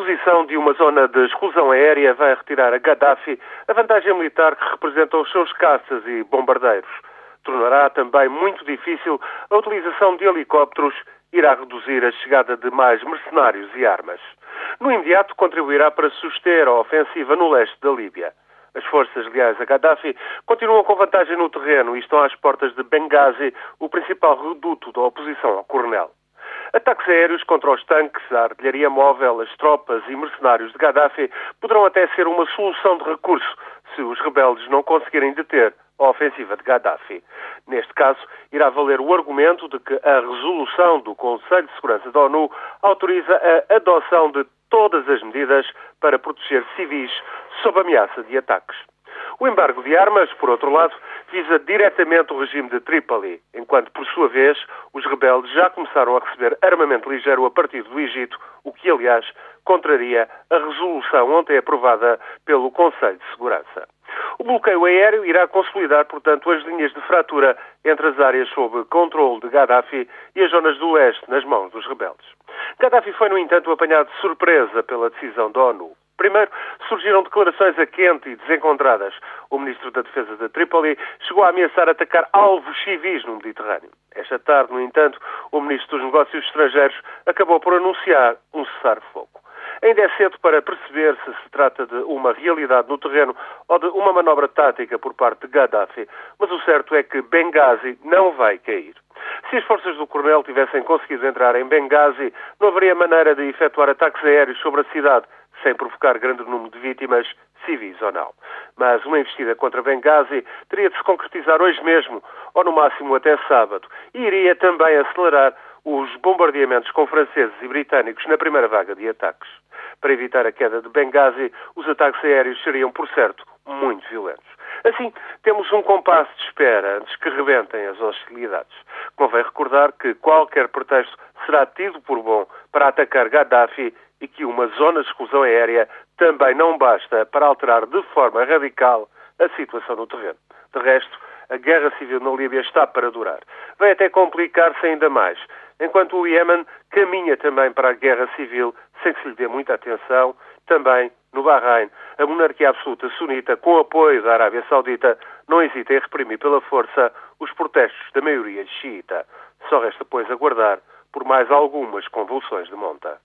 imposição de uma zona de exclusão aérea vai retirar a Gaddafi a vantagem militar que representam os seus caças e bombardeiros. Tornará também muito difícil a utilização de helicópteros irá reduzir a chegada de mais mercenários e armas. No imediato, contribuirá para suster a ofensiva no leste da Líbia. As forças leais a Gaddafi continuam com vantagem no terreno e estão às portas de Benghazi, o principal reduto da oposição ao coronel. Ataques aéreos contra os tanques, a artilharia móvel, as tropas e mercenários de Gaddafi poderão até ser uma solução de recurso se os rebeldes não conseguirem deter a ofensiva de Gaddafi. Neste caso, irá valer o argumento de que a resolução do Conselho de Segurança da ONU autoriza a adoção de todas as medidas para proteger civis sob ameaça de ataques. O embargo de armas, por outro lado, visa diretamente o regime de Trípoli, enquanto, por sua vez, os rebeldes já começaram a receber armamento ligeiro a partir do Egito, o que, aliás, contraria a resolução ontem aprovada pelo Conselho de Segurança. O bloqueio aéreo irá consolidar, portanto, as linhas de fratura entre as áreas sob controle de Gaddafi e as zonas do leste nas mãos dos rebeldes. Gaddafi foi, no entanto, apanhado de surpresa pela decisão da ONU. Primeiro, surgiram declarações a quente e desencontradas. O ministro da Defesa de Trípoli chegou a ameaçar atacar alvos civis no Mediterrâneo. Esta tarde, no entanto, o ministro dos Negócios Estrangeiros acabou por anunciar um cessar-fogo. Ainda é cedo para perceber se se trata de uma realidade no terreno ou de uma manobra tática por parte de Gaddafi, mas o certo é que Benghazi não vai cair. Se as forças do Coronel tivessem conseguido entrar em Benghazi, não haveria maneira de efetuar ataques aéreos sobre a cidade sem provocar grande número de vítimas, civis ou não. Mas uma investida contra Benghazi teria de se concretizar hoje mesmo, ou no máximo até sábado, e iria também acelerar os bombardeamentos com franceses e britânicos na primeira vaga de ataques. Para evitar a queda de Benghazi, os ataques aéreos seriam, por certo, muito violentos. Assim, temos um compasso de espera antes que rebentem as hostilidades. Convém recordar que qualquer pretexto será tido por bom para atacar Gaddafi e que uma zona de exclusão aérea também não basta para alterar de forma radical a situação no terreno. De resto, a guerra civil na Líbia está para durar. Vai até complicar-se ainda mais, enquanto o Iémen caminha também para a guerra civil sem que se lhe dê muita atenção, também no Bahrein, a monarquia absoluta sunita, com apoio da Arábia Saudita, não hesita em reprimir pela força os protestos da maioria xiita. Só resta, pois, aguardar por mais algumas convulsões de monta.